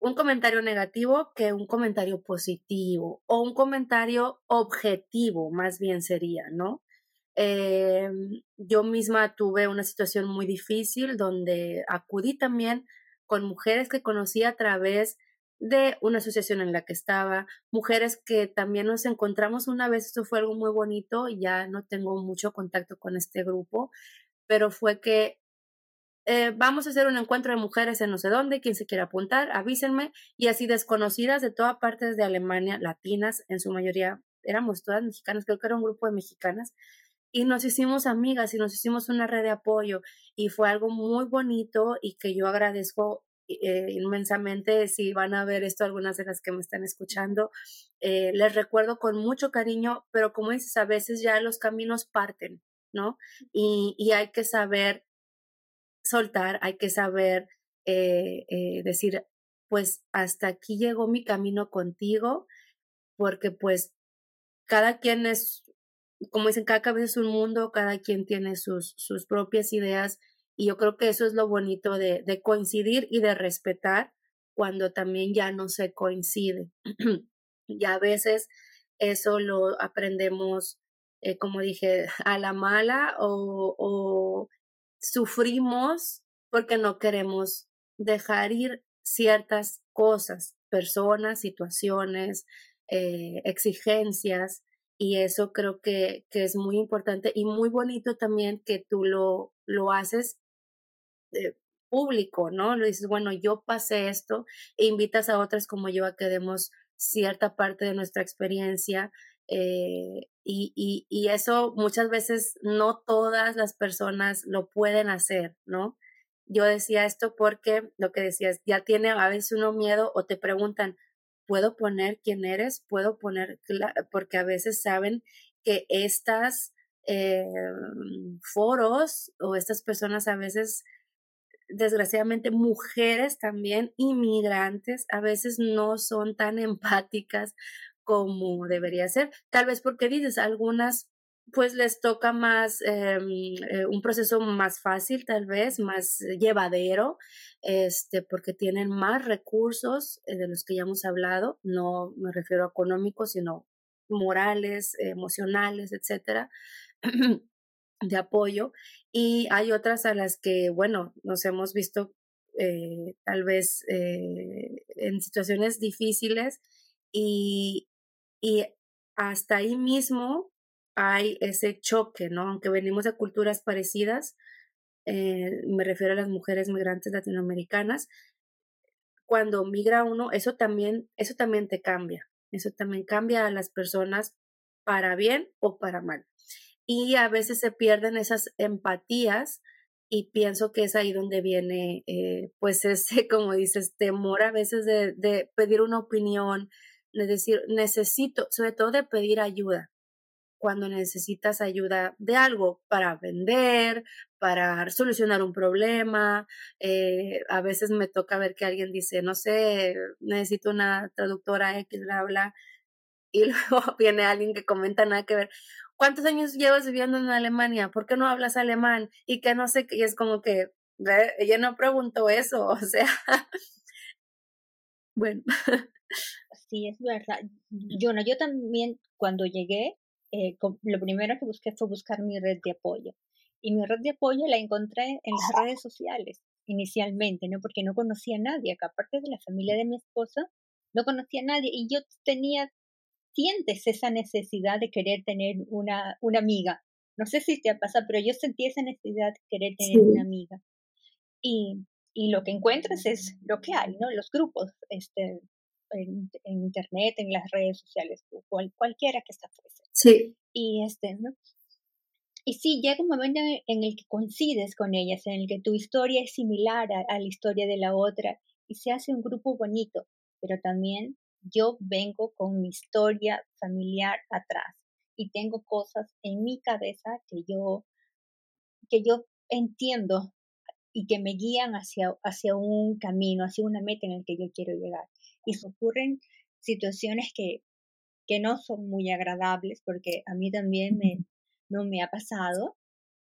un comentario negativo que un comentario positivo o un comentario objetivo, más bien sería, ¿no? Eh, yo misma tuve una situación muy difícil donde acudí también con mujeres que conocí a través de una asociación en la que estaba, mujeres que también nos encontramos una vez, esto fue algo muy bonito, ya no tengo mucho contacto con este grupo, pero fue que eh, vamos a hacer un encuentro de mujeres en no sé dónde, quien se quiera apuntar, avísenme, y así desconocidas de todas partes de Alemania, latinas, en su mayoría éramos todas mexicanas, creo que era un grupo de mexicanas, y nos hicimos amigas y nos hicimos una red de apoyo y fue algo muy bonito y que yo agradezco eh, inmensamente si van a ver esto algunas de las que me están escuchando. Eh, les recuerdo con mucho cariño, pero como dices, a veces ya los caminos parten, ¿no? Y, y hay que saber soltar, hay que saber eh, decir, pues hasta aquí llegó mi camino contigo, porque pues cada quien es como dicen, cada cabeza es un mundo, cada quien tiene sus, sus propias ideas y yo creo que eso es lo bonito de, de coincidir y de respetar cuando también ya no se coincide. y a veces eso lo aprendemos, eh, como dije, a la mala o sufrimos porque no queremos dejar ir ciertas cosas, personas, situaciones, eh, exigencias y eso creo que, que, es muy importante y muy bonito también que tú lo, lo haces eh, público, ¿no? Lo dices, bueno, yo pasé esto e invitas a otras como yo a que demos cierta parte de nuestra experiencia eh, y, y, y, eso muchas veces no todas las personas lo pueden hacer, ¿no? yo decía esto porque lo que decías, ya tiene a veces uno miedo o te preguntan, ¿puedo poner quién eres? ¿Puedo poner? Porque a veces saben que estas eh, foros o estas personas a veces, desgraciadamente, mujeres también, inmigrantes, a veces no son tan empáticas como debería ser. Tal vez porque dices, algunas pues les toca más em, eh, un proceso más fácil tal vez más llevadero este porque tienen más recursos eh, de los que ya hemos hablado no me refiero a económicos sino morales emocionales etcétera de apoyo y hay otras a las que bueno nos hemos visto eh, tal vez en situaciones difíciles y, y hasta ahí mismo hay ese choque, ¿no? Aunque venimos de culturas parecidas, eh, me refiero a las mujeres migrantes latinoamericanas, cuando migra uno, eso también, eso también te cambia, eso también cambia a las personas para bien o para mal. Y a veces se pierden esas empatías y pienso que es ahí donde viene, eh, pues ese, como dices, temor a veces de, de pedir una opinión, de decir, necesito, sobre todo de pedir ayuda, cuando necesitas ayuda de algo para vender, para solucionar un problema. Eh, a veces me toca ver que alguien dice, no sé, necesito una traductora X, bla, bla. Y luego viene alguien que comenta nada que ver. ¿Cuántos años llevas viviendo en Alemania? ¿Por qué no hablas alemán? Y que no sé, y es como que, ella no preguntó eso, o sea, bueno. Sí, es verdad. Yo no, yo también cuando llegué eh, lo primero que busqué fue buscar mi red de apoyo. Y mi red de apoyo la encontré en las redes sociales inicialmente, ¿no? Porque no conocía a nadie, acá aparte de la familia de mi esposa, no conocía a nadie y yo tenía, sientes esa necesidad de querer tener una, una amiga. No sé si te ha pasado, pero yo sentí esa necesidad de querer tener una amiga. Y, y lo que encuentras es lo que hay, ¿no? Los grupos, este, en, internet, en las redes sociales, cual, cualquiera que está fuese. Sí. Y este, ¿no? Y sí, llega un momento en el que coincides con ellas, en el que tu historia es similar a, la historia de la otra y se hace un grupo bonito, pero también yo vengo con mi historia familiar atrás y tengo cosas en mi cabeza que yo que yo entiendo y que me guían hacia, hacia un camino, hacia una meta en el que yo quiero llegar y ocurren situaciones que, que no son muy agradables porque a mí también me, no me ha pasado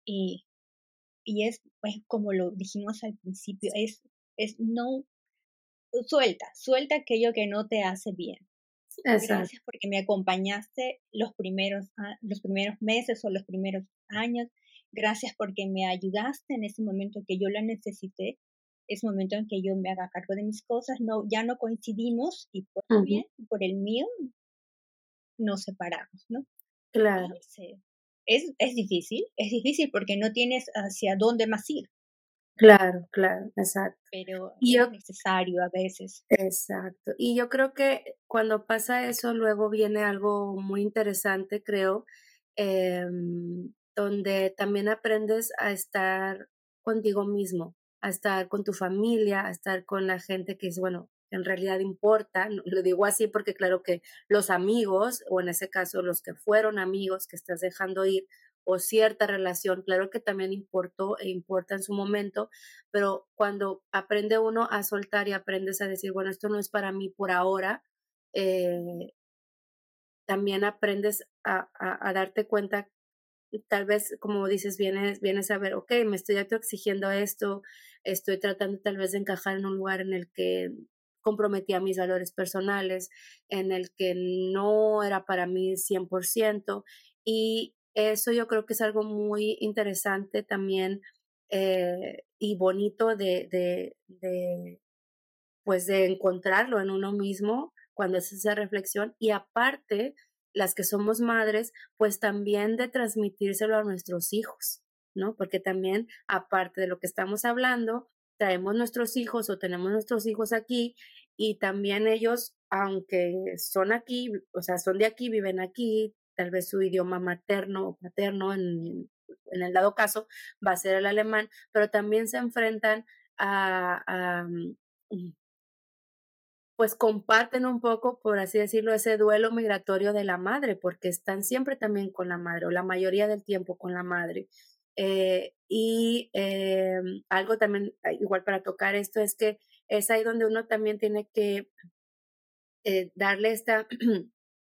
y, y es, como lo dijimos al principio, es, es no, suelta, suelta aquello que no te hace bien. Gracias porque me acompañaste los primeros, los primeros meses o los primeros años. Gracias porque me ayudaste en ese momento que yo la necesité es momento en que yo me haga cargo de mis cosas, no, ya no coincidimos y por tu bien, por el mío, nos separamos, ¿no? Claro. Es, es difícil, es difícil porque no tienes hacia dónde más ir. Claro, claro, exacto. Pero es necesario a veces. Exacto. Y yo creo que cuando pasa eso, luego viene algo muy interesante, creo, em, donde también aprendes a estar contigo mismo, a estar con tu familia, a estar con la gente que es, bueno, en realidad importa. Lo digo así porque claro que los amigos, o en ese caso los que fueron amigos que estás dejando ir, o cierta relación, claro que también importó e importa en su momento, pero cuando aprende uno a soltar y aprendes a decir, bueno, esto no es para mí por ahora, eh, también aprendes a, a, a darte cuenta tal vez, como dices, vienes, vienes a ver, ok, me estoy exigiendo esto, estoy tratando tal vez de encajar en un lugar en el que comprometía mis valores personales, en el que no era para mí 100%. Y eso yo creo que es algo muy interesante también eh, y bonito de, de, de, pues de encontrarlo en uno mismo cuando hace esa reflexión. Y aparte, las que somos madres, pues también de transmitírselo a nuestros hijos, ¿no? Porque también, aparte de lo que estamos hablando, traemos nuestros hijos o tenemos nuestros hijos aquí y también ellos, aunque son aquí, o sea, son de aquí, viven aquí, tal vez su idioma materno o paterno en en el dado caso va a ser el alemán, pero también se enfrentan a, mm, pues comparten un poco, por así decirlo, ese duelo migratorio de la madre, porque están siempre también con la madre, o la mayoría del tiempo con la madre. Eh, y eh, algo también, ah, igual para tocar esto, es que es ahí donde uno también tiene que eh, darle esta,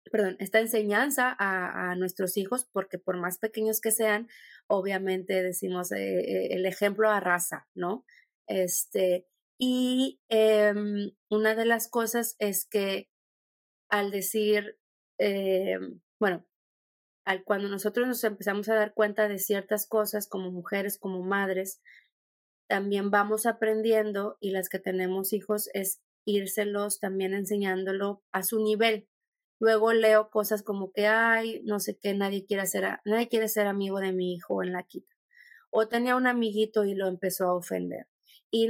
perdón, esta enseñanza a, a, nuestros hijos, porque por más pequeños que sean, obviamente decimos el ejemplo arrasa, ¿no? Este, y em, una de las cosas es que al decir, eh, bueno, al, cuando nosotros nos empezamos a dar cuenta de ciertas cosas como mujeres, como madres, también vamos aprendiendo y las que tenemos hijos es írselos también enseñándolo a su nivel. Luego leo cosas como que, ay, no sé qué, nadie quiere ser, nadie quiere ser amigo de mi hijo en la quita. O tenía un amiguito y lo empezó a ofender. Y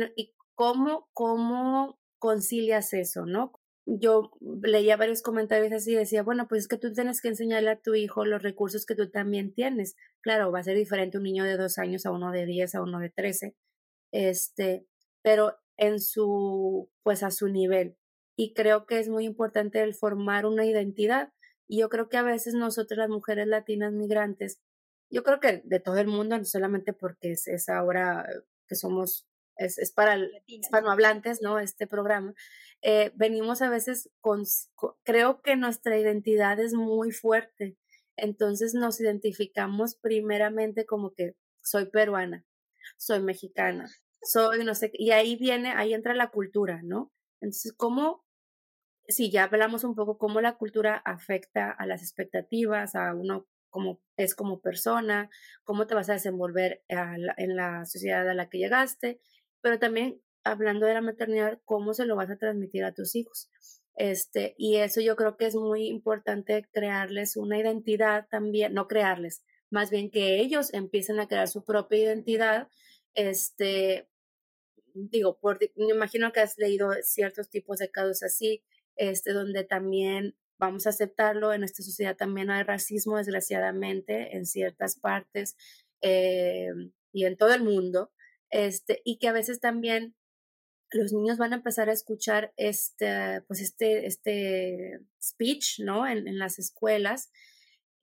¿Cómo, cómo concilias eso, no? Yo leía varios comentarios así y decía, bueno, pues es que tú tienes que enseñarle a tu hijo los recursos que tú también tienes. Claro, va a ser diferente un niño de dos años a uno de diez, a uno de trece, este, pero en su, pues a su nivel. Y creo que es muy importante el formar una identidad. Y yo creo que a veces nosotros las mujeres latinas migrantes, yo creo que de todo el mundo, no solamente porque es, es ahora que somos es, para hispanohablantes, ¿no? Este programa. Eh, venimos a veces con, creo que nuestra identidad es muy fuerte, entonces nos identificamos primeramente como que soy peruana, soy mexicana, soy no sé, y ahí viene, ahí entra la cultura, ¿no? Entonces, ¿cómo, si ya hablamos un poco cómo la cultura afecta a las expectativas, a uno como es como persona, cómo te vas a desenvolver en la sociedad a la que llegaste pero también hablando de la maternidad, cómo se lo vas a transmitir a tus hijos. Este, y eso yo creo que es muy importante crearles una identidad también, no crearles, más bien que ellos empiecen a crear su propia identidad. Este, digo, por, me imagino que has leído ciertos tipos de casos así, este, donde también vamos a aceptarlo, en esta sociedad también hay racismo, desgraciadamente, en ciertas partes eh, y en todo el mundo este, y que a veces también los niños van a empezar a escuchar este, pues este, este speech, ¿no? En, en las escuelas.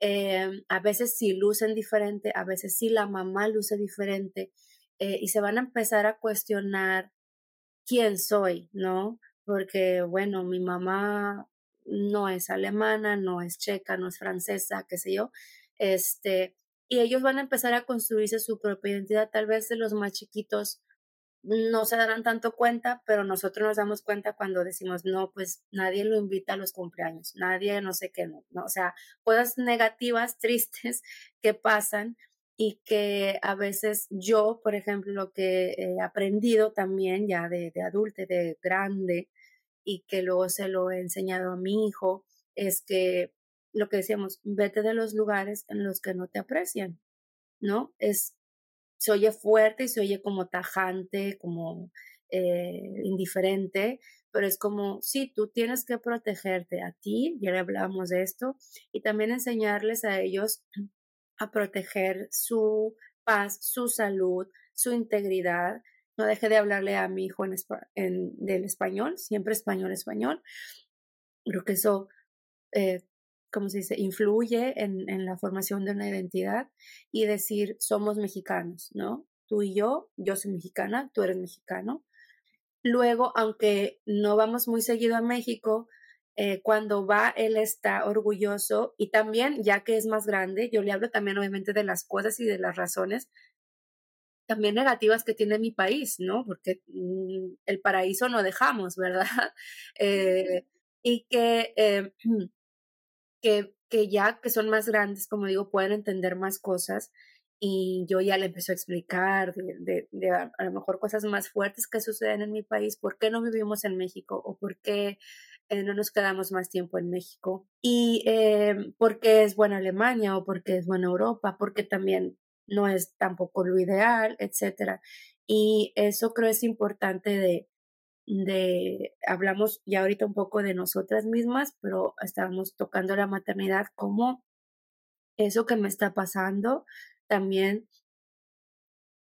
Eh, a veces sí lucen diferente, a veces sí la mamá luce diferente, eh, y se van a empezar a cuestionar quién soy, ¿no? Porque, bueno, mi mamá no es alemana, no es checa, no es francesa, qué sé yo, este, y ellos van a empezar a construirse su propia identidad. Tal vez de los más chiquitos no se darán tanto cuenta, pero nosotros nos damos cuenta cuando decimos, no, pues nadie lo invita a los cumpleaños, nadie no sé qué, no, o sea, cosas negativas, tristes que pasan y que a veces yo, por ejemplo, lo que he aprendido también ya de, de adulto, de grande, y que luego se lo he enseñado a mi hijo, es que lo que decíamos, vete de los lugares en los que no te aprecian, ¿no? Es, se oye fuerte y se oye como tajante, como eh, indiferente, pero es como, sí, tú tienes que protegerte a ti, ya le hablamos de esto, y también enseñarles a ellos a proteger su paz, su salud, su integridad. No deje de hablarle a mi hijo en, en del español, siempre español, español. Creo que eso eh, como se dice, influye en, en, la formación de una identidad y decir, somos mexicanos, ¿no? Tú y yo, yo soy mexicana, tú eres mexicano. Luego, aunque no vamos muy seguido a México, eh, cuando va, él está orgulloso y también, ya que es más grande, yo le hablo también obviamente de las cosas y de las razones también negativas que tiene mi país, ¿no? Porque mm, el paraíso no dejamos, ¿verdad? Eh, y que eh, que, que ya que son más grandes, como digo, pueden entender más cosas y yo ya le empiezo a explicar de, de, a, lo mejor cosas más fuertes que suceden en mi país, por qué no vivimos en México o por qué eh, no nos quedamos más tiempo en México y eh, por qué es buena Alemania o por qué es buena Europa, porque también no es tampoco lo ideal, etcétera. Y eso creo es importante de, de, hablamos ya ahorita un poco de nosotras mismas, pero estábamos tocando la maternidad como eso que me está pasando también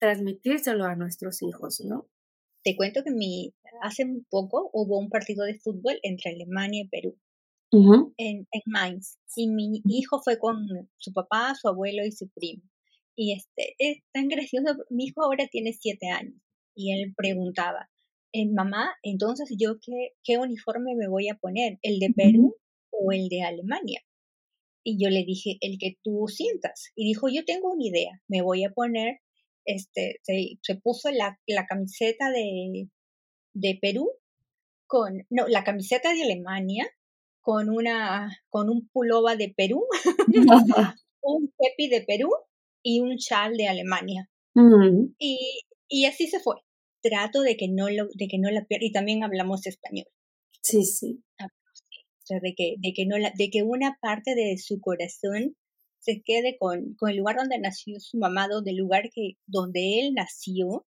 transmitírselo a nuestros hijos, ¿no? Te cuento que mi, hace un poco hubo un partido de fútbol entre Alemania y Perú en, en Mainz y mi hijo fue con su papá, su abuelo y su primo. Y este, es tan gracioso, mi hijo ahora tiene siete años y él preguntaba, eh, mamá, entonces yo qué, qué uniforme me voy a poner, el de Perú o el de Alemania. Y yo le dije, el que tú sientas. Y dijo, yo tengo una idea, me voy a poner, este, se, se puso la, la camiseta de, de Perú con, no, la camiseta de Alemania con una, con un pullover de Perú, un kepi de Perú y un chal de Alemania. Y, y así se fue trato de que no lo, de que no la pierda, y también hablamos español. Sí, sí. Ah, o sea, de que, de que no la, de que una parte de su corazón se quede con, con el lugar donde nació su mamá, donde el lugar que, donde él nació,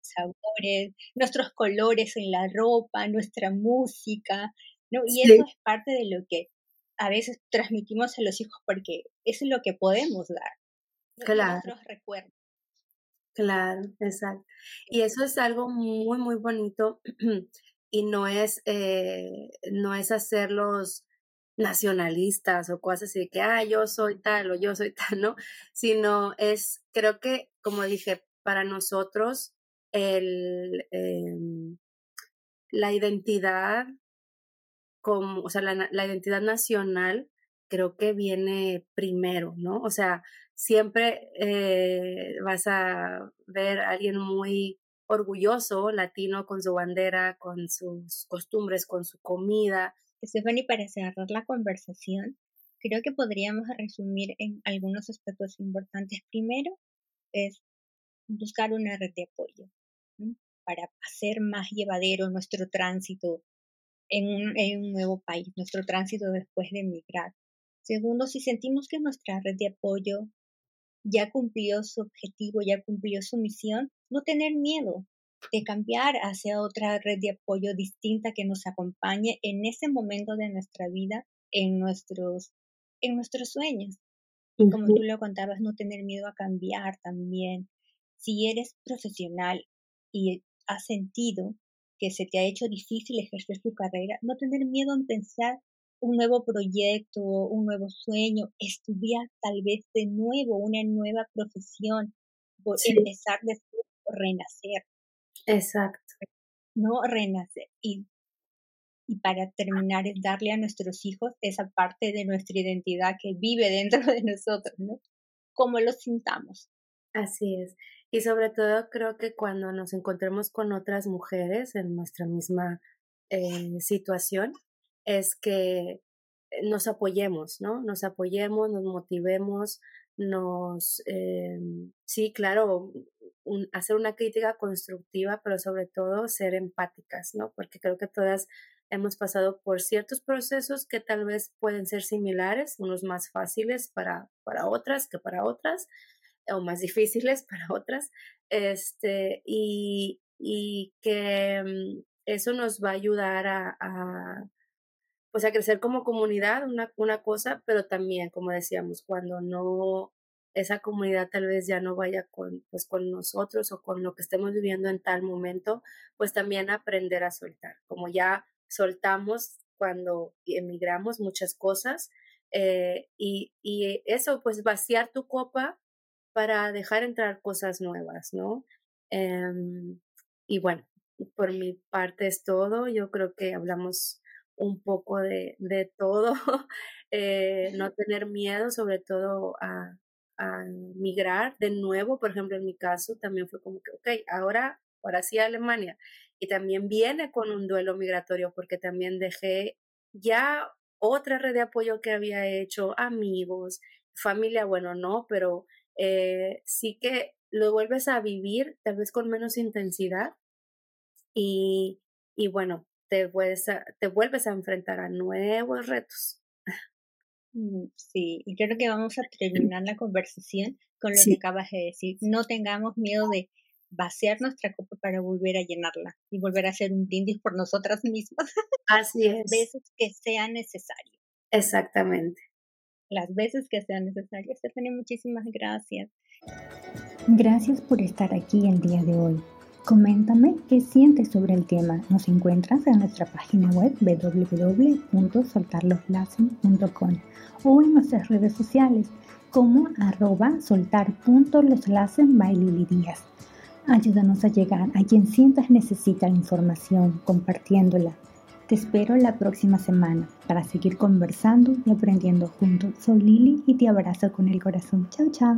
sabores, nuestros colores en la ropa, nuestra música, ¿no? Y eso es parte de lo que a veces transmitimos a los hijos porque eso es lo que podemos dar. Claro. Nuestros recuerdos. Claro, exacto. Y eso es algo muy, muy bonito y no es, eh, no es hacerlos nacionalistas o cosas así que, ah, yo soy tal o yo soy tal, ¿no? Sino es, creo que, como dije, para nosotros el, em, la identidad, como, o sea, la, la identidad nacional creo que viene primero, ¿no? O sea, siempre eh, vas a ver a alguien muy orgulloso, latino, con su bandera, con sus costumbres, con su comida. Stephanie, para cerrar la conversación, creo que podríamos resumir en algunos aspectos importantes. Primero es buscar una red de apoyo para hacer más llevadero nuestro tránsito en un, en un nuevo país, nuestro tránsito después de emigrar. Segundo, si sentimos que nuestra red de apoyo ya cumplió su objetivo, ya cumplió su misión, no tener miedo de cambiar hacia otra red de apoyo distinta que nos acompañe en ese momento de nuestra vida, en nuestros, en nuestros sueños. Y como tú lo contabas, no tener miedo a cambiar también. Si eres profesional y has sentido que se te ha hecho difícil ejercer tu carrera, no tener miedo en pensar un nuevo proyecto, un nuevo sueño, estudiar tal vez de nuevo una nueva profesión, empezar de renacer. Exacto. No renacer. Y, y para terminar es darle a nuestros hijos esa parte de nuestra identidad que vive dentro de nosotros, ¿no? Como lo sintamos. Así es. Y sobre todo creo que cuando nos encontremos con otras mujeres en nuestra misma eh, situación, es que nos apoyemos, ¿no? Nos apoyemos, nos motivemos, nos, eh, sí, claro, hacer una crítica constructiva, pero sobre todo ser empáticas, ¿no? Porque creo que todas hemos pasado por ciertos procesos que tal vez pueden ser similares, unos más fáciles para, para otras que para otras, o más difíciles para otras, este, y, y que mm, eso nos va a ayudar a pues a crecer como comunidad, una, una cosa, pero también, como decíamos, cuando no esa comunidad tal vez ya no vaya con, pues, con nosotros o con lo que estemos viviendo en tal momento, pues también aprender a soltar. Como ya soltamos cuando emigramos muchas cosas eh, y, y, eso, pues vaciar tu copa para dejar entrar cosas nuevas, ¿no? Em, y bueno, por mi parte es todo. Yo creo que hablamos un poco de, de todo, eh, no tener miedo sobre todo a, a, migrar de nuevo, por ejemplo, en mi caso también fue como que, ok, ahora, ahora sí a Alemania. Y también viene con un duelo migratorio porque también dejé ya otra red de apoyo que había hecho, amigos, familia, bueno, no, pero eh, sí que lo vuelves a vivir tal vez con menos intensidad y, y bueno, te vuelves a, te vuelves a enfrentar a nuevos retos. Mm, sí, y creo que vamos a terminar la conversación con lo que acabas de decir. No tengamos miedo de vaciar nuestra copa para volver a llenarla y volver a hacer un brindis por nosotras mismas. Así es. Las veces que sea necesario. Exactamente. Las veces que sea necesario. Stephanie, muchísimas gracias. Gracias por estar aquí el día de hoy. Coméntame qué sientes sobre el tema. Nos encuentras en nuestra página web www.soltarloslassen.com o en nuestras redes sociales como arroba soltar.loslassen Díaz. Ayúdanos a llegar a quien sientas necesita la información compartiéndola. Te espero la próxima semana para seguir conversando y aprendiendo juntos. Soy Lili y te abrazo con el corazón. Chao, chao.